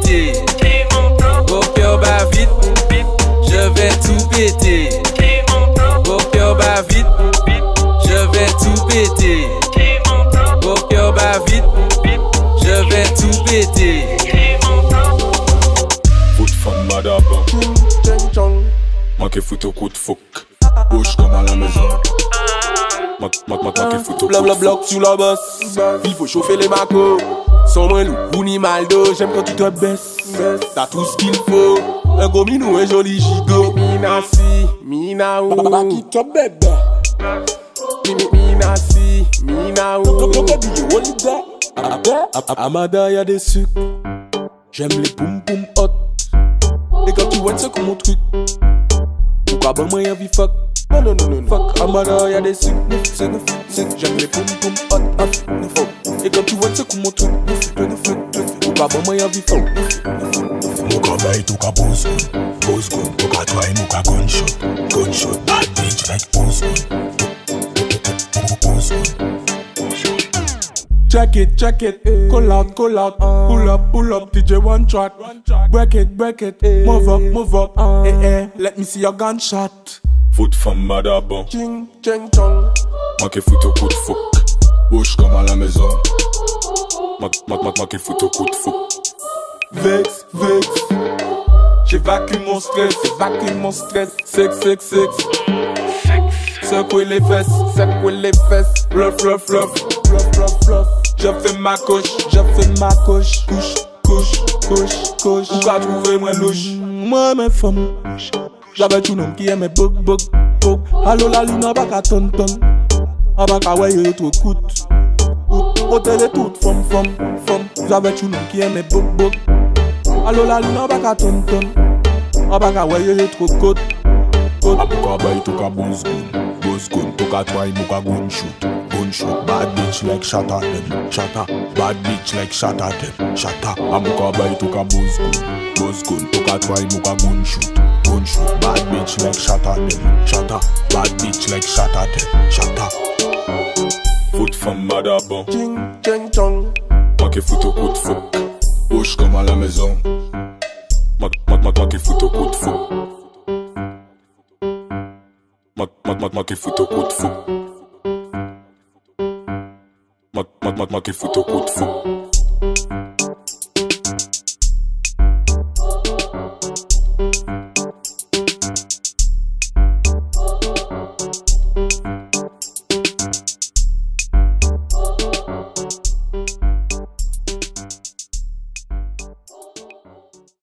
péter. Vos cœurs bat vite, je vais tout péter. Vos cœurs bat vite, je vais tout péter. Vos cœurs bat vite, je vais tout péter. Foot femme madame, manquez foot au coup de fouc, bouge comme à la maison. Manquez foot au coup de fouc. Blabla bloc sur la bosse, il faut chauffer les macos. Moins loup, ou ni maldo. J'aime quand tu te baisses. T'as tout ce qu'il faut. Un gros minou, un joli gigot. Mina si, mina ou. Bebe. Mi- mi- Mina si, mina ou. Amada, y'a des sucres. J'aime les poum poum hot. Et quand tu vois, c'est comme mon truc. Pourquoi ben moi y'a vie fuck? Non, non, non, non. Fuck, Amada, y'a des sucres. J'aime les poum poum hot. hot. Et quand tu vois, c'est comme mon truc. Fuck? Neuf, neuf, neuf. Muka bay to ka pose gun Pose gun muka gunshot Gunshot Bad bitch like pose gun Pose gun Check it, check it, call out, call out, pull up, pull up, DJ one track, break it, break it, move up, move up, eh eh, let me see your gunshot. Foot femme madaba. Ching, ching, chong. Manqué foot au coup de fouc. Bouge comme à la maison. Mak e foute ou koute fou. Vex, vex. J'évacue mon stress, j'évacue mon stress. Sex, sex, sex. Secouer les fesses, secouer les fesses? Bluff, bluff, bluff Bluff, bluff, bluff Je fais ma coche, je fais ma coche. Couche, couche, couche, couche. Ou ka trouver mwen louche? Mwen mwen fom J'avais tout nom ki eme bok, bok, bok. Alo la lune baka ton, ton. Baka weye yo tro koute Bote de tout fom fom. Fom Zave chounou ki eme bok bok Alo la luna baka ton ton. A baka weye ye tro kot Kot A poka bay toka boz gun Boz gun toka try moka gun shoot Gun shoot Bad bitch like shot at them Shot Bad bitch like shot at them Shot at A moka bay toka boz gun Boz gun toka try moka gun shoot Gun shoot Bad bitch like shot at them Shot Bad bitch like shot at them Shot femme madaba. Ching, ching, chong. Manqué foot au coup de fouc. Bouge comme à la maison. Mac, mac, mac, manqué foot au coup de fouc. Mac, mac, mac, manqué foot au coup de fouc. Mac, mac, mac, manqué foot au coup de fouc.